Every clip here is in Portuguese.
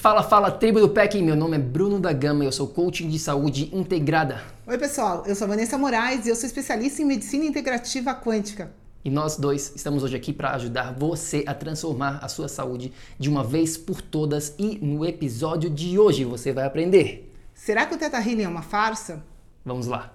Fala, fala, tribo do PEC, meu nome é Bruno da Gama e eu sou coaching de saúde integrada. Oi, pessoal, eu sou Vanessa Moraes e eu sou especialista em medicina integrativa quântica. E nós dois estamos hoje aqui para ajudar você a transformar a sua saúde de uma vez por todas e no episódio de hoje você vai aprender. Será que o Teta Healing é uma farsa? Vamos lá.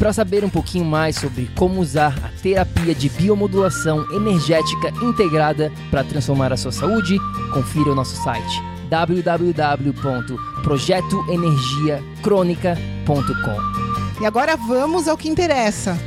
E para saber um pouquinho mais sobre como usar a terapia de biomodulação energética integrada para transformar a sua saúde, confira o nosso site www.projetoenergiacronica.com. E agora vamos ao que interessa.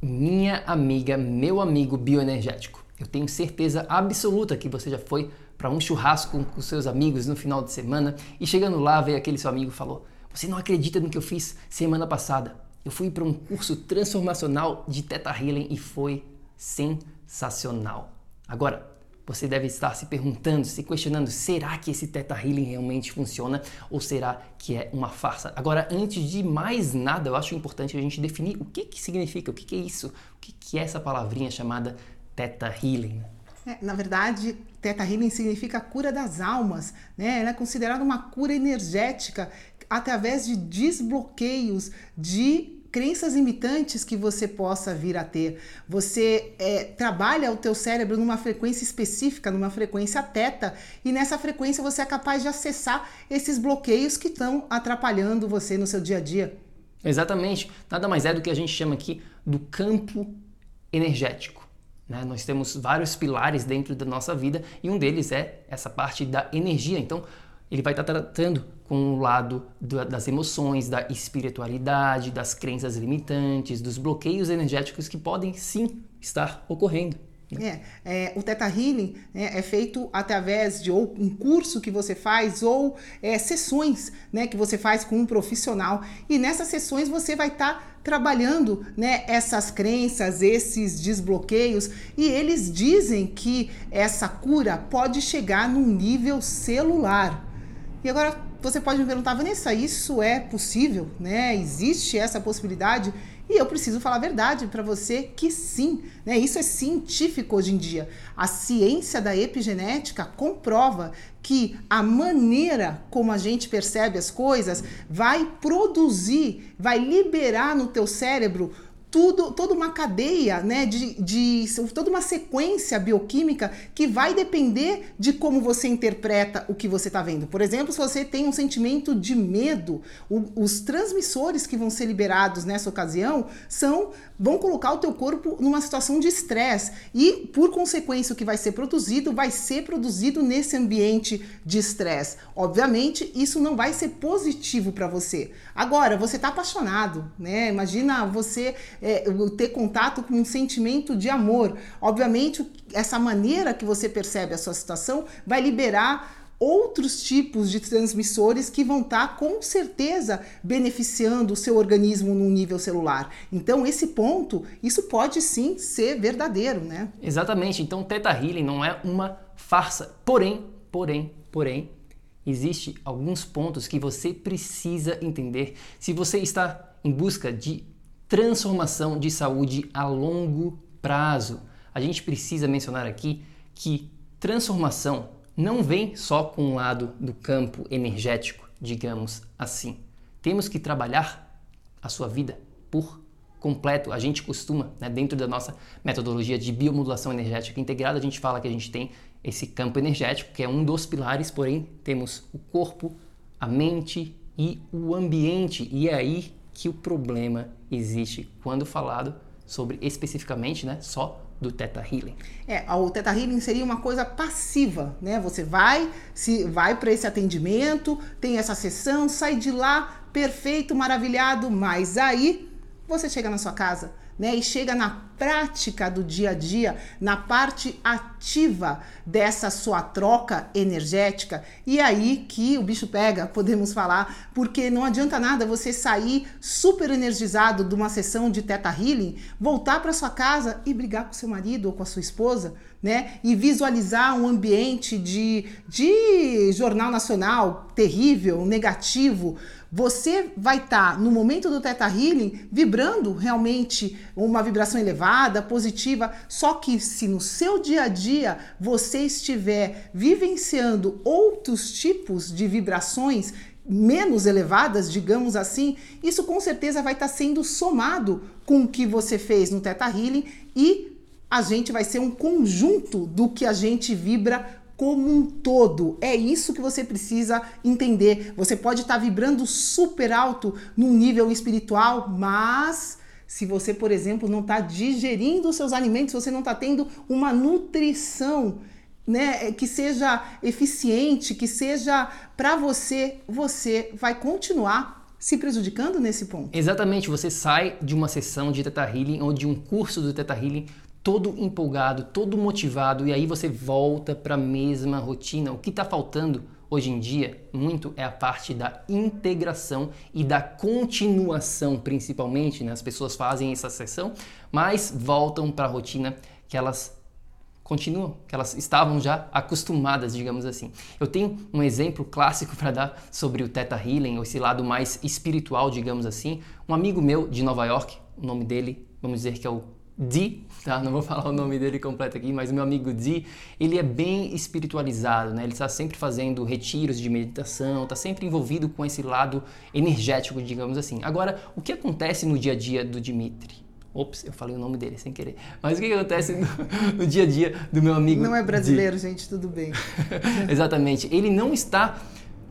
Minha amiga, meu amigo bioenergético. Tenho certeza absoluta que você já foi para um churrasco com seus amigos no final de semana e chegando lá veio aquele seu amigo e falou: "Você não acredita no que eu fiz semana passada? Eu fui para um curso transformacional de Theta Healing e foi sensacional." Agora, você deve estar se perguntando, se questionando: será que esse Theta Healing realmente funciona ou será que é uma farsa? Agora, antes de mais nada, eu acho importante a gente definir o que, que significa, o que, que é isso, o que, que é essa palavrinha chamada Theta Healing? É, na verdade, Theta Healing significa cura das almas, né? Ela é considerada uma cura energética através de desbloqueios de crenças limitantes que você possa vir a ter. Você é, trabalha o teu cérebro numa frequência específica, numa frequência teta, e nessa frequência você é capaz de acessar esses bloqueios que estão atrapalhando você no seu dia a dia. Exatamente. Nada mais é do que a gente chama aqui do campo energético. Né? Nós temos vários pilares dentro da nossa vida e um deles é essa parte da energia. Então, ele vai estar tratando com o lado das emoções, da espiritualidade, das crenças limitantes, dos bloqueios energéticos que podem sim estar ocorrendo. É, é, o Teta Healing né, é feito através de ou um curso que você faz ou é, sessões né, que você faz com um profissional. E nessas sessões você vai estar tá trabalhando né, essas crenças, esses desbloqueios. E eles dizem que essa cura pode chegar num nível celular. E agora você pode me perguntar, Vanessa, isso é possível? Né? Existe essa possibilidade? E eu preciso falar a verdade para você que sim, né? Isso é científico hoje em dia. A ciência da epigenética comprova que a maneira como a gente percebe as coisas vai produzir, vai liberar no teu cérebro tudo, toda uma cadeia, né, de, de toda uma sequência bioquímica que vai depender de como você interpreta o que você está vendo. Por exemplo, se você tem um sentimento de medo, o, os transmissores que vão ser liberados nessa ocasião são vão colocar o teu corpo numa situação de estresse e, por consequência, o que vai ser produzido vai ser produzido nesse ambiente de estresse. Obviamente, isso não vai ser positivo para você. Agora, você está apaixonado, né? Imagina você é, ter contato com um sentimento de amor. Obviamente, essa maneira que você percebe a sua situação vai liberar outros tipos de transmissores que vão estar tá, com certeza beneficiando o seu organismo no nível celular. Então, esse ponto, isso pode sim ser verdadeiro, né? Exatamente. Então, Theta Healing não é uma farsa. Porém, porém, porém, existe alguns pontos que você precisa entender se você está em busca de transformação de saúde a longo prazo. A gente precisa mencionar aqui que transformação não vem só com o lado do campo energético, digamos assim. Temos que trabalhar a sua vida por completo. A gente costuma, né, dentro da nossa metodologia de biomodulação energética integrada, a gente fala que a gente tem esse campo energético, que é um dos pilares, porém temos o corpo, a mente e o ambiente. E é aí que o problema existe quando falado sobre especificamente, né, só do Theta Healing. É, o Theta Healing seria uma coisa passiva, né? Você vai, se vai para esse atendimento, tem essa sessão, sai de lá perfeito, maravilhado, mas aí você chega na sua casa, né? E chega na prática do dia a dia, na parte ativa dessa sua troca energética. E aí que o bicho pega, podemos falar, porque não adianta nada você sair super energizado de uma sessão de teta healing, voltar para sua casa e brigar com seu marido ou com a sua esposa, né? E visualizar um ambiente de, de jornal nacional terrível, negativo, você vai estar tá, no momento do Teta Healing vibrando realmente uma vibração elevada, positiva, só que se no seu dia a dia você estiver vivenciando outros tipos de vibrações menos elevadas, digamos assim, isso com certeza vai estar tá sendo somado com o que você fez no Teta Healing e a gente vai ser um conjunto do que a gente vibra como um todo. É isso que você precisa entender. Você pode estar vibrando super alto num nível espiritual, mas se você, por exemplo, não está digerindo seus alimentos, você não está tendo uma nutrição né, que seja eficiente, que seja para você, você vai continuar se prejudicando nesse ponto. Exatamente, você sai de uma sessão de Teta Healing ou de um curso do Teta Healing todo empolgado, todo motivado e aí você volta para a mesma rotina. O que está faltando hoje em dia muito é a parte da integração e da continuação, principalmente. Né? As pessoas fazem essa sessão, mas voltam para a rotina que elas continuam, que elas estavam já acostumadas, digamos assim. Eu tenho um exemplo clássico para dar sobre o Theta Healing, ou esse lado mais espiritual, digamos assim. Um amigo meu de Nova York, o nome dele, vamos dizer que é o Di, tá? Não vou falar o nome dele completo aqui, mas o meu amigo Di, ele é bem espiritualizado, né? Ele está sempre fazendo retiros de meditação, está sempre envolvido com esse lado energético, digamos assim. Agora, o que acontece no dia a dia do Dimitri? Ops, eu falei o nome dele sem querer. Mas o que acontece no, no dia a dia do meu amigo? Não é brasileiro, Di? gente, tudo bem. Exatamente. Ele não está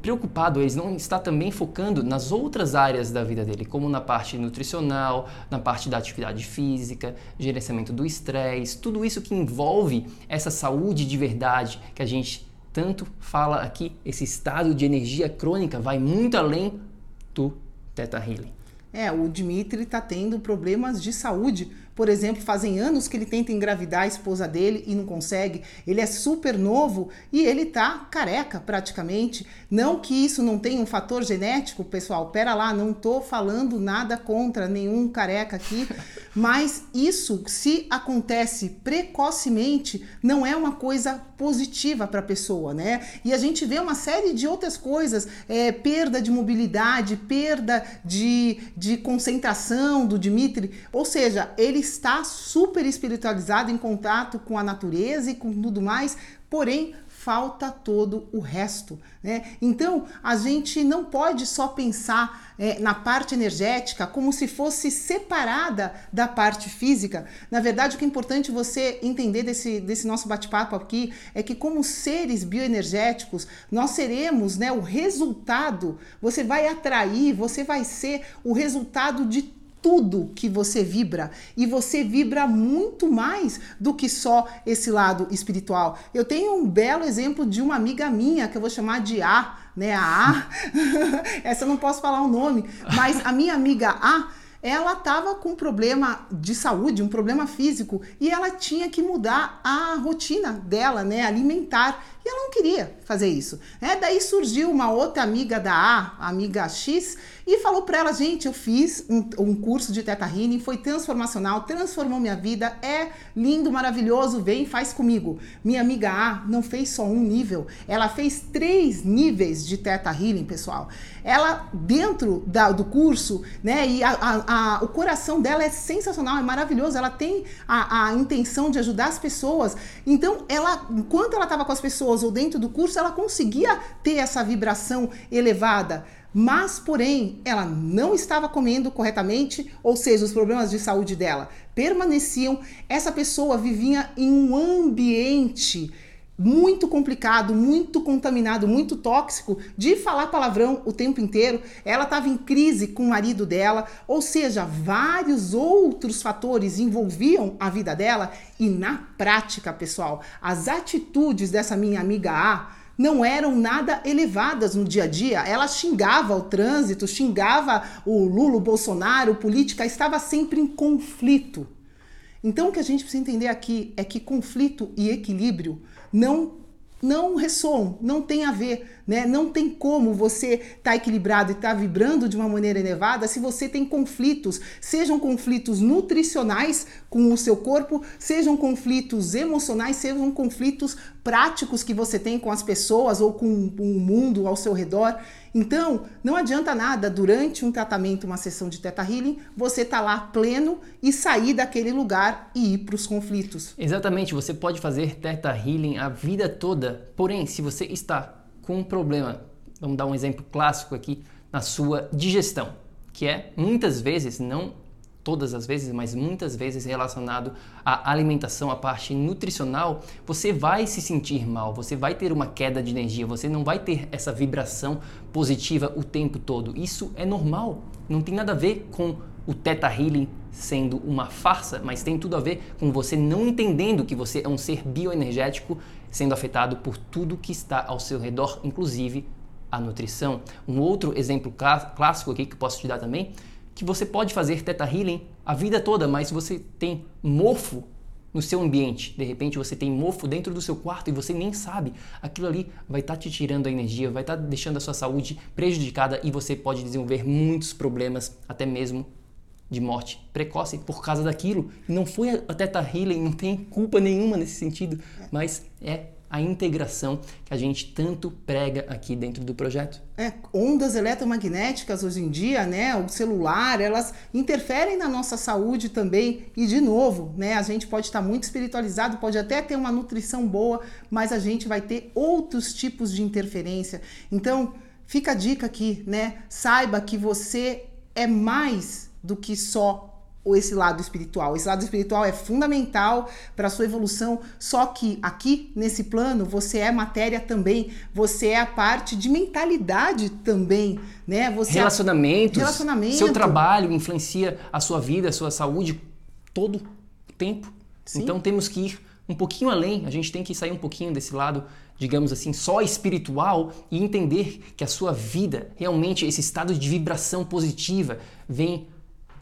preocupado, ele não está também focando nas outras áreas da vida dele, como na parte nutricional, na parte da atividade física, gerenciamento do estresse, tudo isso que envolve essa saúde de verdade que a gente tanto fala aqui, esse estado de energia crônica vai muito além do Theta Healing. É, o Dimitri está tendo problemas de saúde por exemplo, fazem anos que ele tenta engravidar a esposa dele e não consegue. Ele é super novo e ele tá careca praticamente. Não que isso não tenha um fator genético, pessoal. Pera lá, não tô falando nada contra nenhum careca aqui, mas isso, se acontece precocemente, não é uma coisa positiva para a pessoa, né? E a gente vê uma série de outras coisas, é, perda de mobilidade, perda de, de concentração do Dimitri, ou seja, ele está super espiritualizado em contato com a natureza e com tudo mais, porém falta todo o resto. Né? Então a gente não pode só pensar é, na parte energética como se fosse separada da parte física. Na verdade, o que é importante você entender desse, desse nosso bate-papo aqui é que, como seres bioenergéticos, nós seremos né, o resultado, você vai atrair, você vai ser o resultado de tudo que você vibra e você vibra muito mais do que só esse lado espiritual. Eu tenho um belo exemplo de uma amiga minha que eu vou chamar de A, né? A A. Essa eu não posso falar o nome, mas a minha amiga A ela estava com um problema de saúde, um problema físico, e ela tinha que mudar a rotina dela, né, alimentar. E ela não queria fazer isso. É, daí surgiu uma outra amiga da A, a amiga X, e falou para ela, gente, eu fiz um, um curso de Teta Healing, foi transformacional, transformou minha vida, é lindo, maravilhoso, vem, faz comigo. Minha amiga A não fez só um nível, ela fez três níveis de Teta Healing, pessoal. Ela, dentro da, do curso, né, e a, a, a, o coração dela é sensacional, é maravilhoso. Ela tem a, a intenção de ajudar as pessoas. Então, ela, enquanto ela estava com as pessoas ou dentro do curso, ela conseguia ter essa vibração elevada. Mas, porém, ela não estava comendo corretamente, ou seja, os problemas de saúde dela permaneciam. Essa pessoa vivia em um ambiente muito complicado, muito contaminado, muito tóxico, de falar palavrão o tempo inteiro. Ela estava em crise com o marido dela, ou seja, vários outros fatores envolviam a vida dela e na prática, pessoal, as atitudes dessa minha amiga A não eram nada elevadas no dia a dia. Ela xingava o trânsito, xingava o Lula, o Bolsonaro, política, estava sempre em conflito. Então o que a gente precisa entender aqui é que conflito e equilíbrio não não ressoam, não tem a ver, né? Não tem como você estar tá equilibrado e estar tá vibrando de uma maneira elevada se você tem conflitos, sejam conflitos nutricionais com o seu corpo, sejam conflitos emocionais, sejam conflitos práticos que você tem com as pessoas ou com o mundo ao seu redor. Então, não adianta nada durante um tratamento, uma sessão de Teta Healing, você tá lá pleno e sair daquele lugar e ir para os conflitos. Exatamente, você pode fazer Teta Healing a vida toda. Porém, se você está com um problema, vamos dar um exemplo clássico aqui, na sua digestão, que é muitas vezes não todas as vezes, mas muitas vezes relacionado à alimentação, à parte nutricional, você vai se sentir mal, você vai ter uma queda de energia, você não vai ter essa vibração positiva o tempo todo. Isso é normal, não tem nada a ver com o Theta Healing sendo uma farsa, mas tem tudo a ver com você não entendendo que você é um ser bioenergético sendo afetado por tudo que está ao seu redor, inclusive a nutrição. Um outro exemplo clássico aqui que posso te dar também que você pode fazer Teta Healing a vida toda, mas você tem mofo no seu ambiente, de repente você tem mofo dentro do seu quarto e você nem sabe, aquilo ali vai estar tá te tirando a energia, vai estar tá deixando a sua saúde prejudicada e você pode desenvolver muitos problemas, até mesmo de morte precoce por causa daquilo. Não foi a Teta Healing, não tem culpa nenhuma nesse sentido, mas é a integração que a gente tanto prega aqui dentro do projeto. É, ondas eletromagnéticas hoje em dia, né, o celular, elas interferem na nossa saúde também. E de novo, né, a gente pode estar muito espiritualizado, pode até ter uma nutrição boa, mas a gente vai ter outros tipos de interferência. Então, fica a dica aqui, né? Saiba que você é mais do que só esse lado espiritual. Esse lado espiritual é fundamental para a sua evolução, só que aqui nesse plano você é matéria também, você é a parte de mentalidade também, né? Você é Relacionamentos, é... relacionamento, seu trabalho influencia a sua vida, a sua saúde todo o tempo. Sim. Então temos que ir um pouquinho além, a gente tem que sair um pouquinho desse lado, digamos assim, só espiritual e entender que a sua vida, realmente esse estado de vibração positiva vem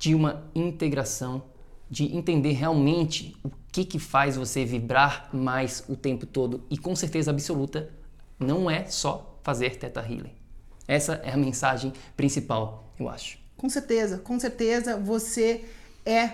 de uma integração, de entender realmente o que, que faz você vibrar mais o tempo todo e com certeza absoluta não é só fazer Teta Healing. Essa é a mensagem principal, eu acho. Com certeza, com certeza você é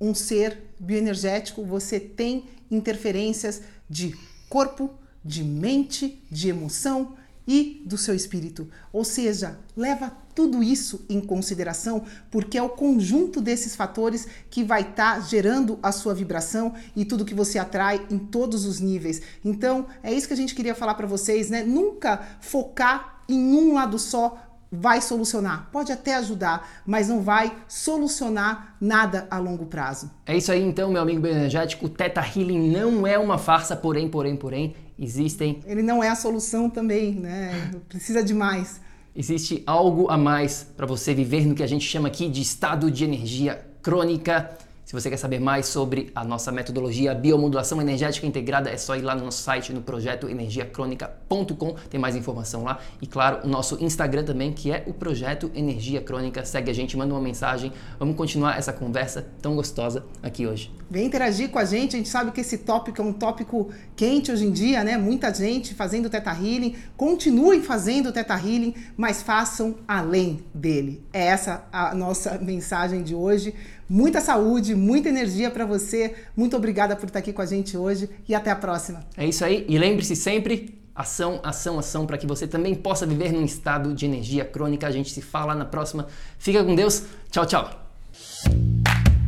um ser bioenergético, você tem interferências de corpo, de mente, de emoção, e do seu espírito. Ou seja, leva tudo isso em consideração, porque é o conjunto desses fatores que vai estar tá gerando a sua vibração e tudo que você atrai em todos os níveis. Então, é isso que a gente queria falar para vocês, né? Nunca focar em um lado só vai solucionar. Pode até ajudar, mas não vai solucionar nada a longo prazo. É isso aí então, meu amigo bioenergético. O Teta Healing não é uma farsa, porém, porém, porém, existem. Ele não é a solução também, né? Precisa de mais. Existe algo a mais para você viver no que a gente chama aqui de estado de energia crônica se você quer saber mais sobre a nossa metodologia biomodulação energética integrada, é só ir lá no nosso site no projeto energiacrônica.com, tem mais informação lá. E claro, o nosso Instagram também, que é o projeto Energia Crônica. Segue a gente, manda uma mensagem. Vamos continuar essa conversa tão gostosa aqui hoje. Vem interagir com a gente. A gente sabe que esse tópico é um tópico quente hoje em dia, né? Muita gente fazendo Teta Healing. Continuem fazendo Teta Healing, mas façam além dele. É essa a nossa mensagem de hoje. Muita saúde, muita energia para você. Muito obrigada por estar aqui com a gente hoje e até a próxima. É isso aí. E lembre-se sempre ação, ação, ação, para que você também possa viver num estado de energia crônica. A gente se fala na próxima. Fica com Deus. Tchau, tchau.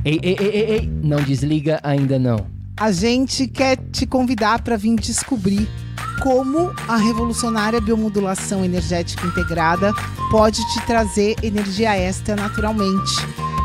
Ei, ei, ei, ei, ei, não desliga ainda não. A gente quer te convidar para vir descobrir como a revolucionária biomodulação energética integrada pode te trazer energia extra naturalmente,